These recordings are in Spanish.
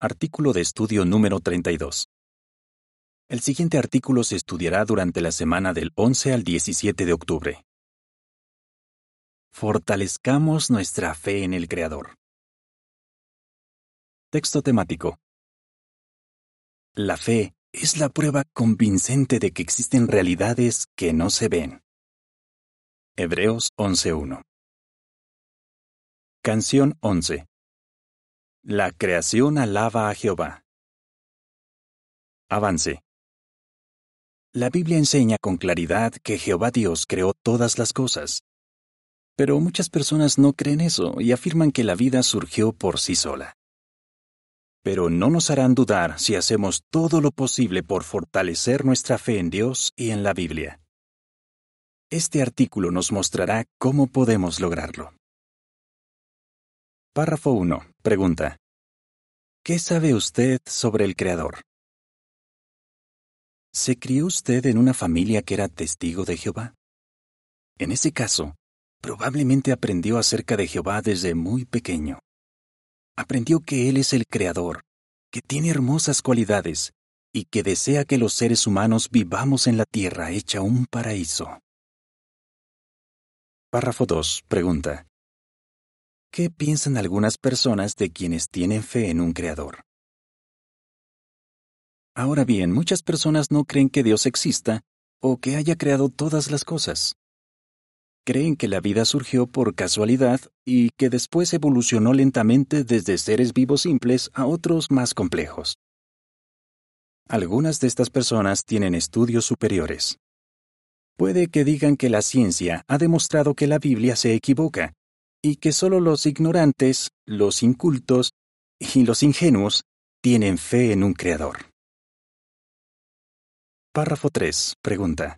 Artículo de estudio número 32. El siguiente artículo se estudiará durante la semana del 11 al 17 de octubre. Fortalezcamos nuestra fe en el Creador. Texto temático. La fe es la prueba convincente de que existen realidades que no se ven. Hebreos 11.1. Canción 11. La creación alaba a Jehová. Avance. La Biblia enseña con claridad que Jehová Dios creó todas las cosas. Pero muchas personas no creen eso y afirman que la vida surgió por sí sola. Pero no nos harán dudar si hacemos todo lo posible por fortalecer nuestra fe en Dios y en la Biblia. Este artículo nos mostrará cómo podemos lograrlo. Párrafo 1. Pregunta. ¿Qué sabe usted sobre el Creador? ¿Se crió usted en una familia que era testigo de Jehová? En ese caso, probablemente aprendió acerca de Jehová desde muy pequeño. Aprendió que Él es el Creador, que tiene hermosas cualidades y que desea que los seres humanos vivamos en la tierra hecha un paraíso. Párrafo 2. Pregunta. ¿Qué piensan algunas personas de quienes tienen fe en un Creador? Ahora bien, muchas personas no creen que Dios exista o que haya creado todas las cosas. Creen que la vida surgió por casualidad y que después evolucionó lentamente desde seres vivos simples a otros más complejos. Algunas de estas personas tienen estudios superiores. Puede que digan que la ciencia ha demostrado que la Biblia se equivoca y que solo los ignorantes, los incultos y los ingenuos tienen fe en un creador. Párrafo 3. Pregunta.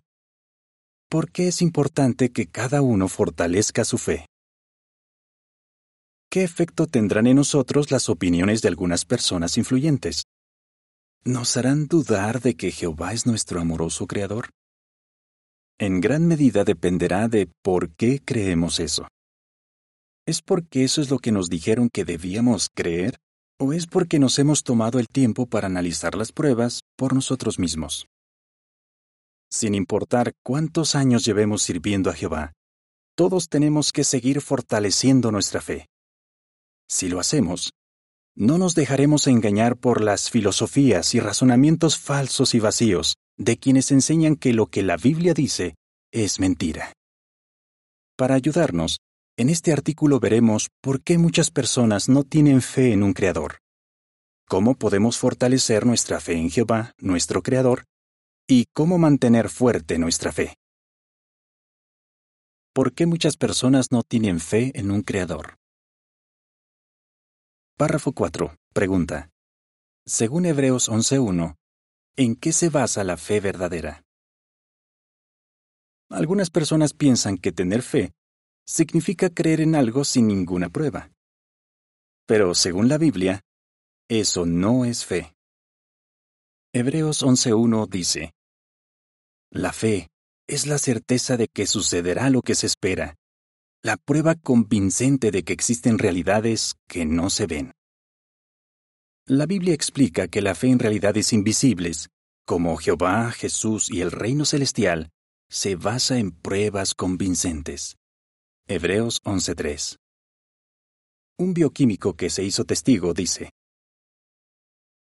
¿Por qué es importante que cada uno fortalezca su fe? ¿Qué efecto tendrán en nosotros las opiniones de algunas personas influyentes? ¿Nos harán dudar de que Jehová es nuestro amoroso Creador? En gran medida dependerá de por qué creemos eso. ¿Es porque eso es lo que nos dijeron que debíamos creer? ¿O es porque nos hemos tomado el tiempo para analizar las pruebas por nosotros mismos? Sin importar cuántos años llevemos sirviendo a Jehová, todos tenemos que seguir fortaleciendo nuestra fe. Si lo hacemos, no nos dejaremos engañar por las filosofías y razonamientos falsos y vacíos de quienes enseñan que lo que la Biblia dice es mentira. Para ayudarnos, en este artículo veremos por qué muchas personas no tienen fe en un Creador, cómo podemos fortalecer nuestra fe en Jehová, nuestro Creador, y cómo mantener fuerte nuestra fe. ¿Por qué muchas personas no tienen fe en un Creador? Párrafo 4. Pregunta. Según Hebreos 11.1, ¿en qué se basa la fe verdadera? Algunas personas piensan que tener fe significa creer en algo sin ninguna prueba. Pero según la Biblia, eso no es fe. Hebreos 11.1 dice, la fe es la certeza de que sucederá lo que se espera, la prueba convincente de que existen realidades que no se ven. La Biblia explica que la fe en realidades invisibles, como Jehová, Jesús y el reino celestial, se basa en pruebas convincentes. Hebreos 11:3 Un bioquímico que se hizo testigo dice,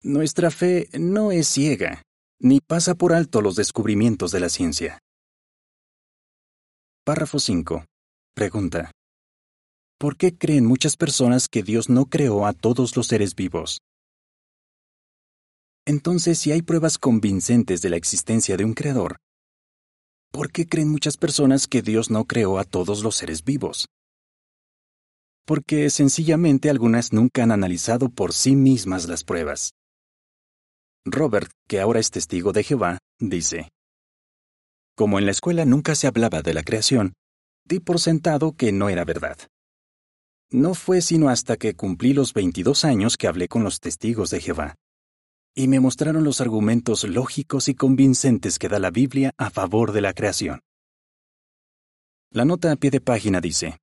Nuestra fe no es ciega, ni pasa por alto los descubrimientos de la ciencia. Párrafo 5. Pregunta. ¿Por qué creen muchas personas que Dios no creó a todos los seres vivos? Entonces, si hay pruebas convincentes de la existencia de un creador, ¿por qué creen muchas personas que Dios no creó a todos los seres vivos? Porque sencillamente algunas nunca han analizado por sí mismas las pruebas. Robert, que ahora es testigo de Jehová, dice, Como en la escuela nunca se hablaba de la creación, di por sentado que no era verdad. No fue sino hasta que cumplí los 22 años que hablé con los testigos de Jehová, y me mostraron los argumentos lógicos y convincentes que da la Biblia a favor de la creación. La nota a pie de página dice,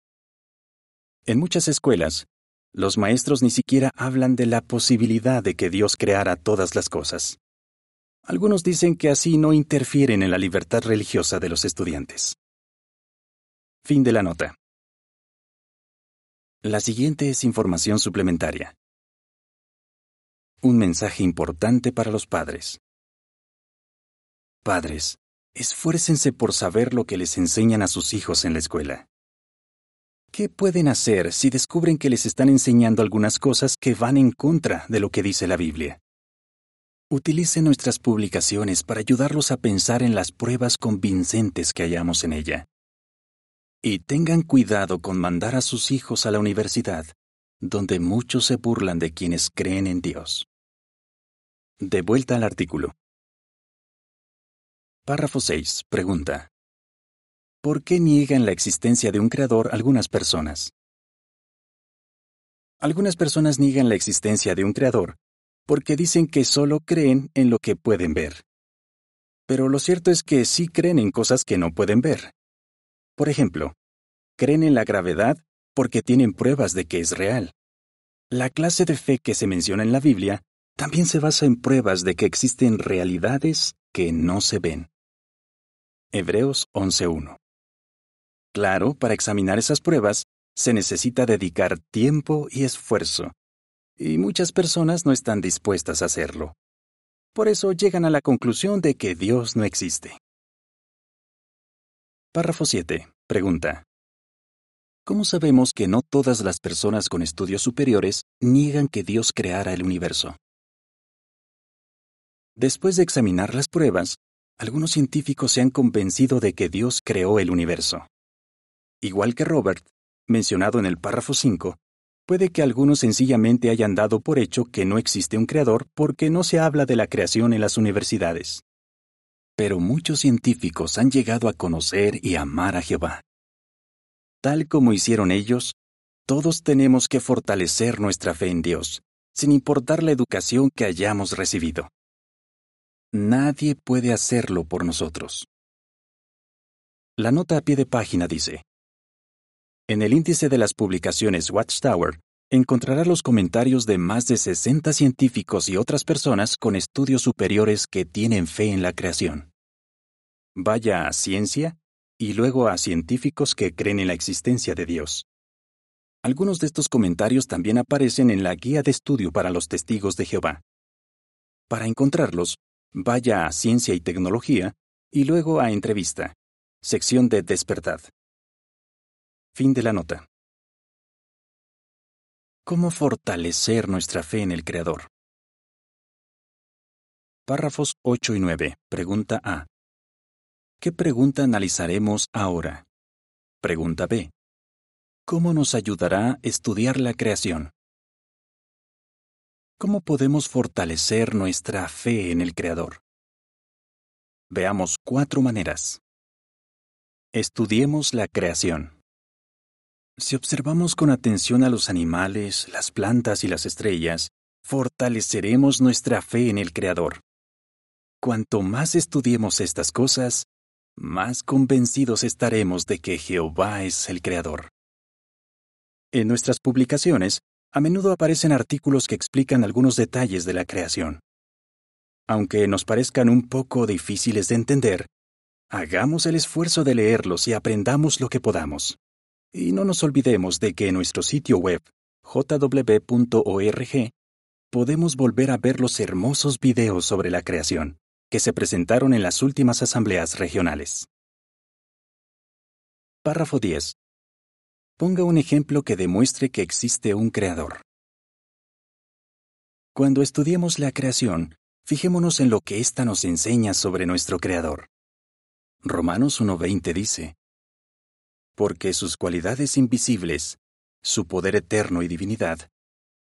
En muchas escuelas, Los maestros ni siquiera hablan de la posibilidad de que Dios creara todas las cosas. Algunos dicen que así no interfieren en la libertad religiosa de los estudiantes. Fin de la nota. La siguiente es información suplementaria. Un mensaje importante para los padres. Padres, esfuércense por saber lo que les enseñan a sus hijos en la escuela. ¿Qué pueden hacer si descubren que les están enseñando algunas cosas que van en contra de lo que dice la Biblia? Utilicen nuestras publicaciones para ayudarlos a pensar en las pruebas convincentes que hallamos en ella. Y tengan cuidado con mandar a sus hijos a la universidad, donde muchos se burlan de quienes creen en Dios. De vuelta al artículo. Párrafo 6. Pregunta. ¿Por qué niegan la existencia de un creador algunas personas? Algunas personas niegan la existencia de un creador porque dicen que solo creen en lo que pueden ver. Pero lo cierto es que sí creen en cosas que no pueden ver. Por ejemplo, creen en la gravedad porque tienen pruebas de que es real. La clase de fe que se menciona en la Biblia también se basa en pruebas de que existen realidades que no se ven. Hebreos 11.1 Claro, para examinar esas pruebas se necesita dedicar tiempo y esfuerzo, y muchas personas no están dispuestas a hacerlo. Por eso llegan a la conclusión de que Dios no existe. Párrafo 7. Pregunta. ¿Cómo sabemos que no todas las personas con estudios superiores niegan que Dios creara el universo? Después de examinar las pruebas, algunos científicos se han convencido de que Dios creó el universo. Igual que Robert, mencionado en el párrafo 5, puede que algunos sencillamente hayan dado por hecho que no existe un creador porque no se habla de la creación en las universidades. Pero muchos científicos han llegado a conocer y amar a Jehová. Tal como hicieron ellos, todos tenemos que fortalecer nuestra fe en Dios, sin importar la educación que hayamos recibido. Nadie puede hacerlo por nosotros. La nota a pie de página dice, en el índice de las publicaciones Watchtower, encontrará los comentarios de más de 60 científicos y otras personas con estudios superiores que tienen fe en la creación. Vaya a ciencia y luego a científicos que creen en la existencia de Dios. Algunos de estos comentarios también aparecen en la Guía de Estudio para los Testigos de Jehová. Para encontrarlos, vaya a Ciencia y Tecnología y luego a Entrevista, sección de Despertad. Fin de la nota. ¿Cómo fortalecer nuestra fe en el Creador? Párrafos 8 y 9. Pregunta A. ¿Qué pregunta analizaremos ahora? Pregunta B. ¿Cómo nos ayudará estudiar la creación? ¿Cómo podemos fortalecer nuestra fe en el Creador? Veamos cuatro maneras. Estudiemos la creación. Si observamos con atención a los animales, las plantas y las estrellas, fortaleceremos nuestra fe en el Creador. Cuanto más estudiemos estas cosas, más convencidos estaremos de que Jehová es el Creador. En nuestras publicaciones, a menudo aparecen artículos que explican algunos detalles de la creación. Aunque nos parezcan un poco difíciles de entender, hagamos el esfuerzo de leerlos y aprendamos lo que podamos. Y no nos olvidemos de que en nuestro sitio web, jw.org, podemos volver a ver los hermosos videos sobre la creación que se presentaron en las últimas asambleas regionales. Párrafo 10. Ponga un ejemplo que demuestre que existe un creador. Cuando estudiemos la creación, fijémonos en lo que ésta nos enseña sobre nuestro creador. Romanos 1.20 dice, porque sus cualidades invisibles, su poder eterno y divinidad,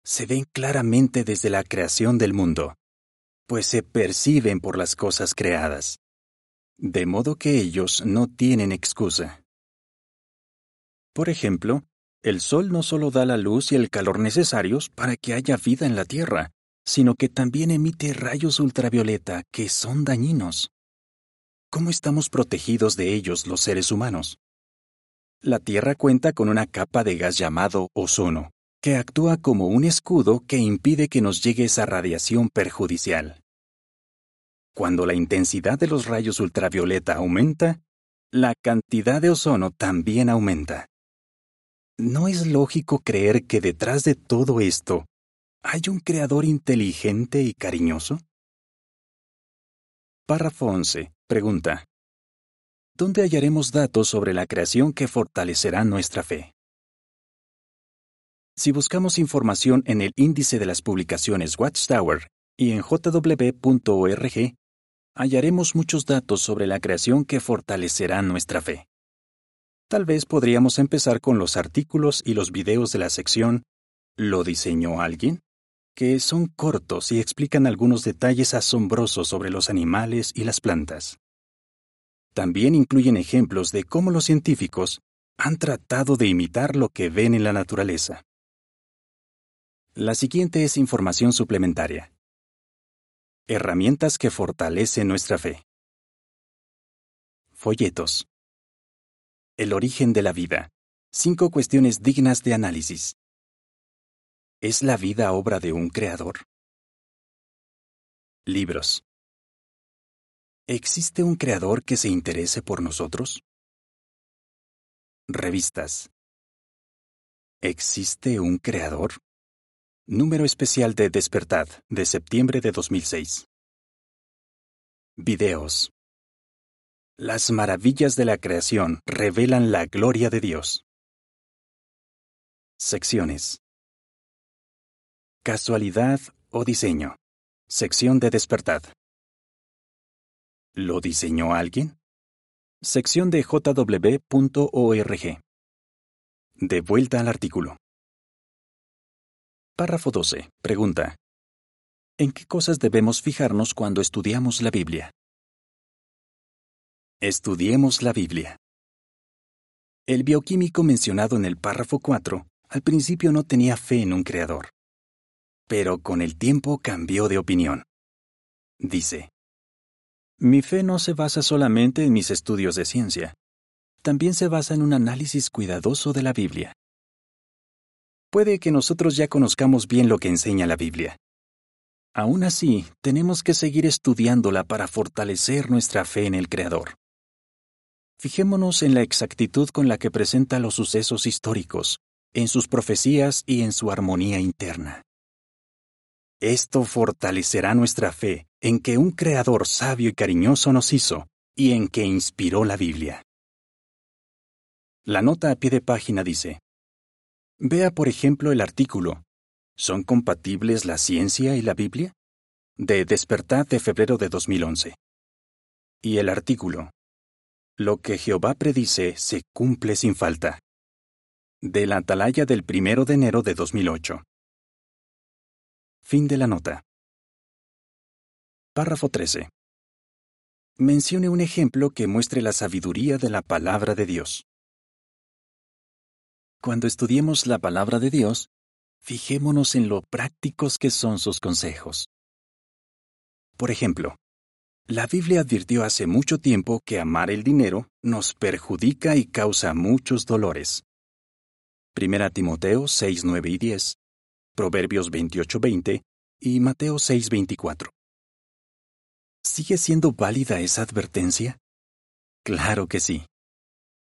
se ven claramente desde la creación del mundo, pues se perciben por las cosas creadas, de modo que ellos no tienen excusa. Por ejemplo, el Sol no solo da la luz y el calor necesarios para que haya vida en la Tierra, sino que también emite rayos ultravioleta que son dañinos. ¿Cómo estamos protegidos de ellos los seres humanos? La Tierra cuenta con una capa de gas llamado ozono, que actúa como un escudo que impide que nos llegue esa radiación perjudicial. Cuando la intensidad de los rayos ultravioleta aumenta, la cantidad de ozono también aumenta. ¿No es lógico creer que detrás de todo esto hay un creador inteligente y cariñoso? Párrafo 11. Pregunta. ¿Dónde hallaremos datos sobre la creación que fortalecerá nuestra fe? Si buscamos información en el índice de las publicaciones Watchtower y en jw.org, hallaremos muchos datos sobre la creación que fortalecerá nuestra fe. Tal vez podríamos empezar con los artículos y los videos de la sección ¿Lo diseñó alguien? que son cortos y explican algunos detalles asombrosos sobre los animales y las plantas. También incluyen ejemplos de cómo los científicos han tratado de imitar lo que ven en la naturaleza. La siguiente es información suplementaria. Herramientas que fortalecen nuestra fe. Folletos. El origen de la vida. Cinco cuestiones dignas de análisis. ¿Es la vida obra de un creador? Libros. ¿Existe un creador que se interese por nosotros? Revistas. ¿Existe un creador? Número especial de Despertad, de septiembre de 2006. Videos. Las maravillas de la creación revelan la gloria de Dios. Secciones. Casualidad o diseño. Sección de Despertad. ¿Lo diseñó alguien? Sección de jw.org. De vuelta al artículo. Párrafo 12. Pregunta. ¿En qué cosas debemos fijarnos cuando estudiamos la Biblia? Estudiemos la Biblia. El bioquímico mencionado en el párrafo 4 al principio no tenía fe en un creador. Pero con el tiempo cambió de opinión. Dice, Mi fe no se basa solamente en mis estudios de ciencia, también se basa en un análisis cuidadoso de la Biblia. Puede que nosotros ya conozcamos bien lo que enseña la Biblia. Aún así, tenemos que seguir estudiándola para fortalecer nuestra fe en el Creador. Fijémonos en la exactitud con la que presenta los sucesos históricos, en sus profecías y en su armonía interna. Esto fortalecerá nuestra fe en que un Creador sabio y cariñoso nos hizo y en que inspiró la Biblia. La nota a pie de página dice, Vea, por ejemplo, el artículo ¿Son compatibles la ciencia y la Biblia? de Despertad de febrero de 2011. Y el artículo Lo que Jehová predice se cumple sin falta. De la atalaya del primero de enero de 2008. Fin de la nota. Párrafo 13. Mencione un ejemplo que muestre la sabiduría de la palabra de Dios. Cuando estudiemos la palabra de Dios, fijémonos en lo prácticos que son sus consejos. Por ejemplo, la Biblia advirtió hace mucho tiempo que amar el dinero nos perjudica y causa muchos dolores. Primera Timoteo 6, 9 y 10, Proverbios 28, 20 y Mateo 6, 24. ¿Sigue siendo válida esa advertencia? Claro que sí.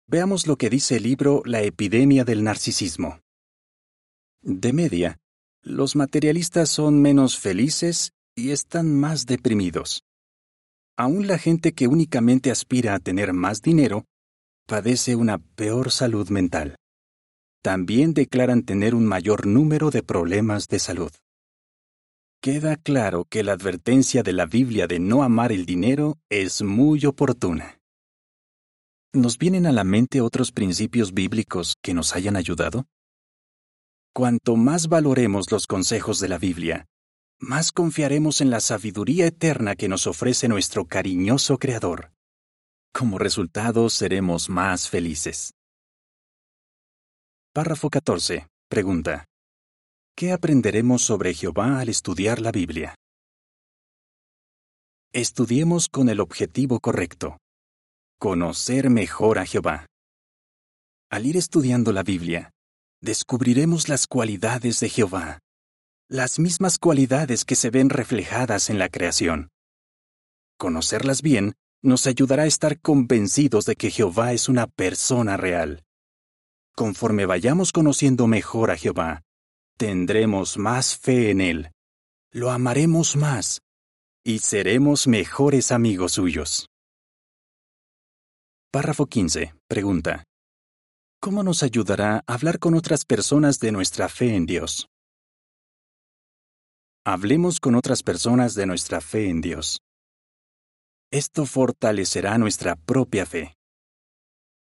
Veamos lo que dice el libro La epidemia del narcisismo. De media, los materialistas son menos felices y están más deprimidos. Aún la gente que únicamente aspira a tener más dinero padece una peor salud mental. También declaran tener un mayor número de problemas de salud. Queda claro que la advertencia de la Biblia de no amar el dinero es muy oportuna. ¿Nos vienen a la mente otros principios bíblicos que nos hayan ayudado? Cuanto más valoremos los consejos de la Biblia, más confiaremos en la sabiduría eterna que nos ofrece nuestro cariñoso Creador. Como resultado, seremos más felices. Párrafo 14. Pregunta. ¿Qué aprenderemos sobre Jehová al estudiar la Biblia? Estudiemos con el objetivo correcto. Conocer mejor a Jehová. Al ir estudiando la Biblia, descubriremos las cualidades de Jehová, las mismas cualidades que se ven reflejadas en la creación. Conocerlas bien nos ayudará a estar convencidos de que Jehová es una persona real. Conforme vayamos conociendo mejor a Jehová, tendremos más fe en Él, lo amaremos más y seremos mejores amigos suyos. Párrafo 15. Pregunta. ¿Cómo nos ayudará a hablar con otras personas de nuestra fe en Dios? Hablemos con otras personas de nuestra fe en Dios. Esto fortalecerá nuestra propia fe.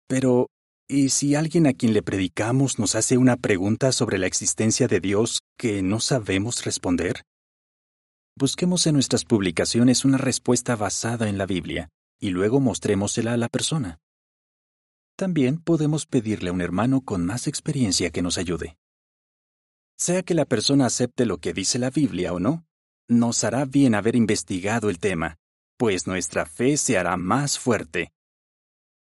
Pero, ¿y si alguien a quien le predicamos nos hace una pregunta sobre la existencia de Dios que no sabemos responder? Busquemos en nuestras publicaciones una respuesta basada en la Biblia y luego mostrémosela a la persona. También podemos pedirle a un hermano con más experiencia que nos ayude. Sea que la persona acepte lo que dice la Biblia o no, nos hará bien haber investigado el tema pues nuestra fe se hará más fuerte.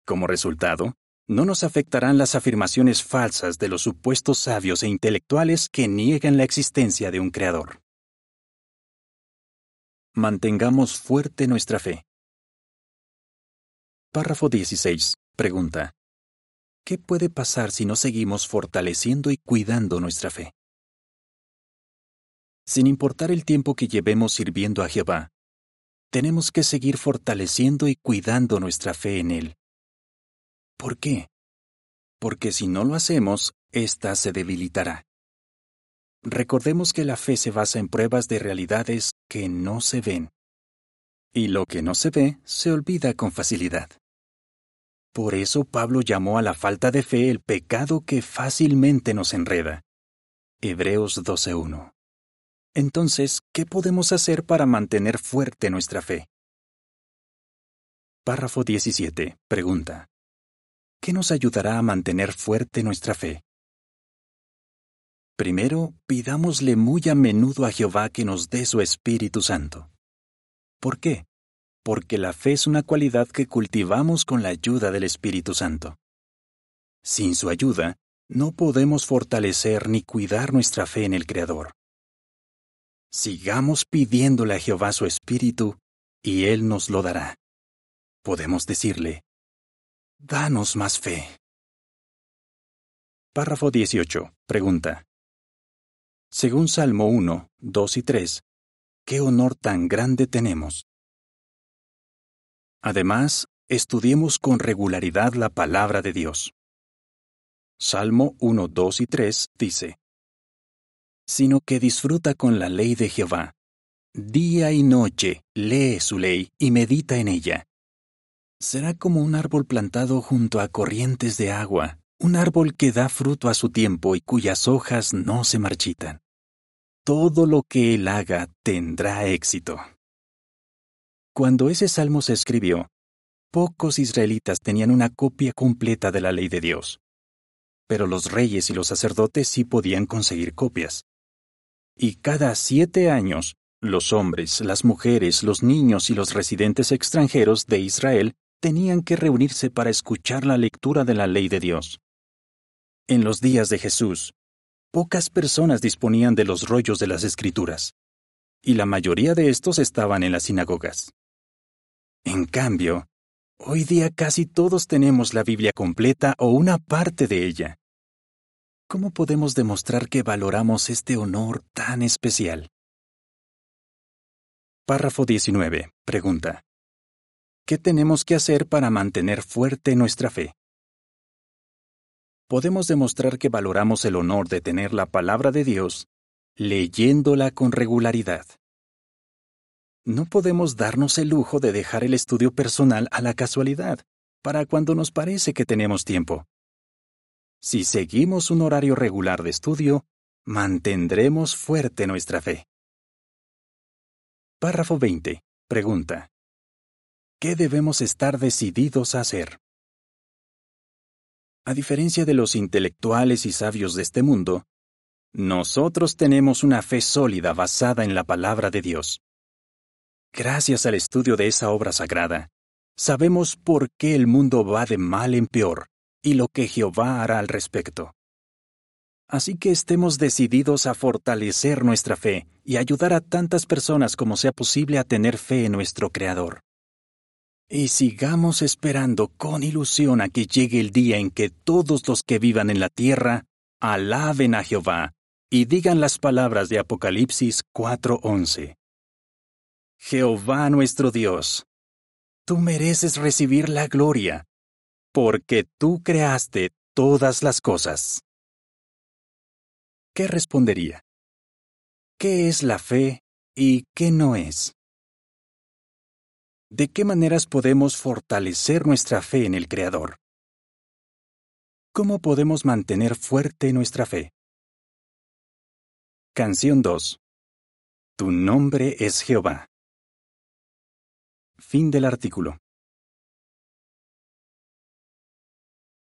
Como resultado, no nos afectarán las afirmaciones falsas de los supuestos sabios e intelectuales que niegan la existencia de un Creador. Mantengamos fuerte nuestra fe. Párrafo 16. Pregunta. ¿Qué puede pasar si no seguimos fortaleciendo y cuidando nuestra fe? Sin importar el tiempo que llevemos sirviendo a Jehová, tenemos que seguir fortaleciendo y cuidando nuestra fe en Él. ¿Por qué? Porque si no lo hacemos, ésta se debilitará. Recordemos que la fe se basa en pruebas de realidades que no se ven. Y lo que no se ve se olvida con facilidad. Por eso Pablo llamó a la falta de fe el pecado que fácilmente nos enreda. Hebreos 12.1 entonces, ¿qué podemos hacer para mantener fuerte nuestra fe? Párrafo 17. Pregunta. ¿Qué nos ayudará a mantener fuerte nuestra fe? Primero, pidámosle muy a menudo a Jehová que nos dé su Espíritu Santo. ¿Por qué? Porque la fe es una cualidad que cultivamos con la ayuda del Espíritu Santo. Sin su ayuda, no podemos fortalecer ni cuidar nuestra fe en el Creador. Sigamos pidiéndole a Jehová su Espíritu, y Él nos lo dará. Podemos decirle, Danos más fe. Párrafo 18. Pregunta. Según Salmo 1, 2 y 3, ¿qué honor tan grande tenemos? Además, estudiemos con regularidad la palabra de Dios. Salmo 1, 2 y 3 dice, sino que disfruta con la ley de Jehová. Día y noche lee su ley y medita en ella. Será como un árbol plantado junto a corrientes de agua, un árbol que da fruto a su tiempo y cuyas hojas no se marchitan. Todo lo que él haga tendrá éxito. Cuando ese salmo se escribió, pocos israelitas tenían una copia completa de la ley de Dios. Pero los reyes y los sacerdotes sí podían conseguir copias y cada siete años, los hombres, las mujeres, los niños y los residentes extranjeros de Israel tenían que reunirse para escuchar la lectura de la ley de Dios. En los días de Jesús, pocas personas disponían de los rollos de las escrituras, y la mayoría de estos estaban en las sinagogas. En cambio, hoy día casi todos tenemos la Biblia completa o una parte de ella. ¿Cómo podemos demostrar que valoramos este honor tan especial? Párrafo 19. Pregunta. ¿Qué tenemos que hacer para mantener fuerte nuestra fe? Podemos demostrar que valoramos el honor de tener la palabra de Dios leyéndola con regularidad. No podemos darnos el lujo de dejar el estudio personal a la casualidad, para cuando nos parece que tenemos tiempo. Si seguimos un horario regular de estudio, mantendremos fuerte nuestra fe. Párrafo 20. Pregunta. ¿Qué debemos estar decididos a hacer? A diferencia de los intelectuales y sabios de este mundo, nosotros tenemos una fe sólida basada en la palabra de Dios. Gracias al estudio de esa obra sagrada, sabemos por qué el mundo va de mal en peor y lo que Jehová hará al respecto. Así que estemos decididos a fortalecer nuestra fe y ayudar a tantas personas como sea posible a tener fe en nuestro Creador. Y sigamos esperando con ilusión a que llegue el día en que todos los que vivan en la tierra alaben a Jehová y digan las palabras de Apocalipsis 4:11. Jehová nuestro Dios, tú mereces recibir la gloria, porque tú creaste todas las cosas. ¿Qué respondería? ¿Qué es la fe y qué no es? ¿De qué maneras podemos fortalecer nuestra fe en el Creador? ¿Cómo podemos mantener fuerte nuestra fe? Canción 2. Tu nombre es Jehová. Fin del artículo.